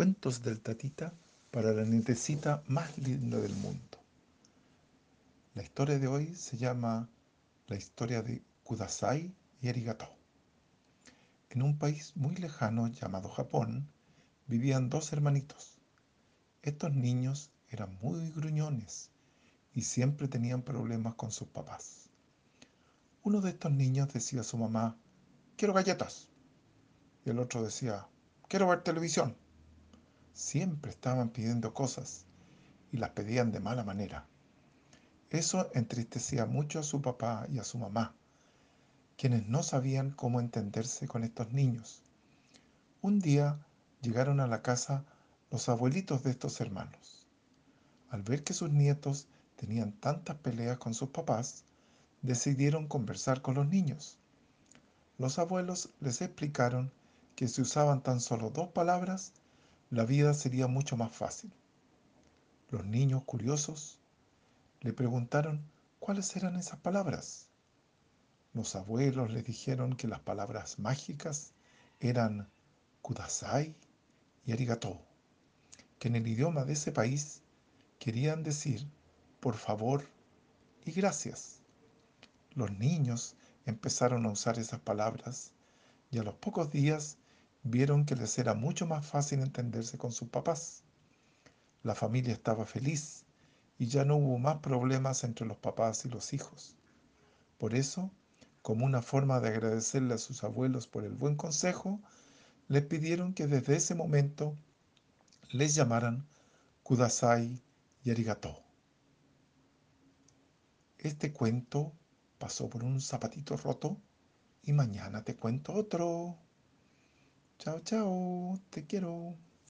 Cuentos del Tatita para la nietecita más linda del mundo. La historia de hoy se llama La historia de Kudasai y Arigato. En un país muy lejano llamado Japón vivían dos hermanitos. Estos niños eran muy gruñones y siempre tenían problemas con sus papás. Uno de estos niños decía a su mamá, quiero galletas. Y el otro decía, quiero ver televisión. Siempre estaban pidiendo cosas y las pedían de mala manera. Eso entristecía mucho a su papá y a su mamá, quienes no sabían cómo entenderse con estos niños. Un día llegaron a la casa los abuelitos de estos hermanos. Al ver que sus nietos tenían tantas peleas con sus papás, decidieron conversar con los niños. Los abuelos les explicaron que si usaban tan solo dos palabras, la vida sería mucho más fácil. Los niños curiosos le preguntaron cuáles eran esas palabras. Los abuelos le dijeron que las palabras mágicas eran kudasai y arigato, que en el idioma de ese país querían decir por favor y gracias. Los niños empezaron a usar esas palabras y a los pocos días vieron que les era mucho más fácil entenderse con sus papás. La familia estaba feliz y ya no hubo más problemas entre los papás y los hijos. Por eso, como una forma de agradecerle a sus abuelos por el buen consejo, les pidieron que desde ese momento les llamaran Kudasai y Arigato. Este cuento pasó por un zapatito roto y mañana te cuento otro. Chao, chao, te quiero.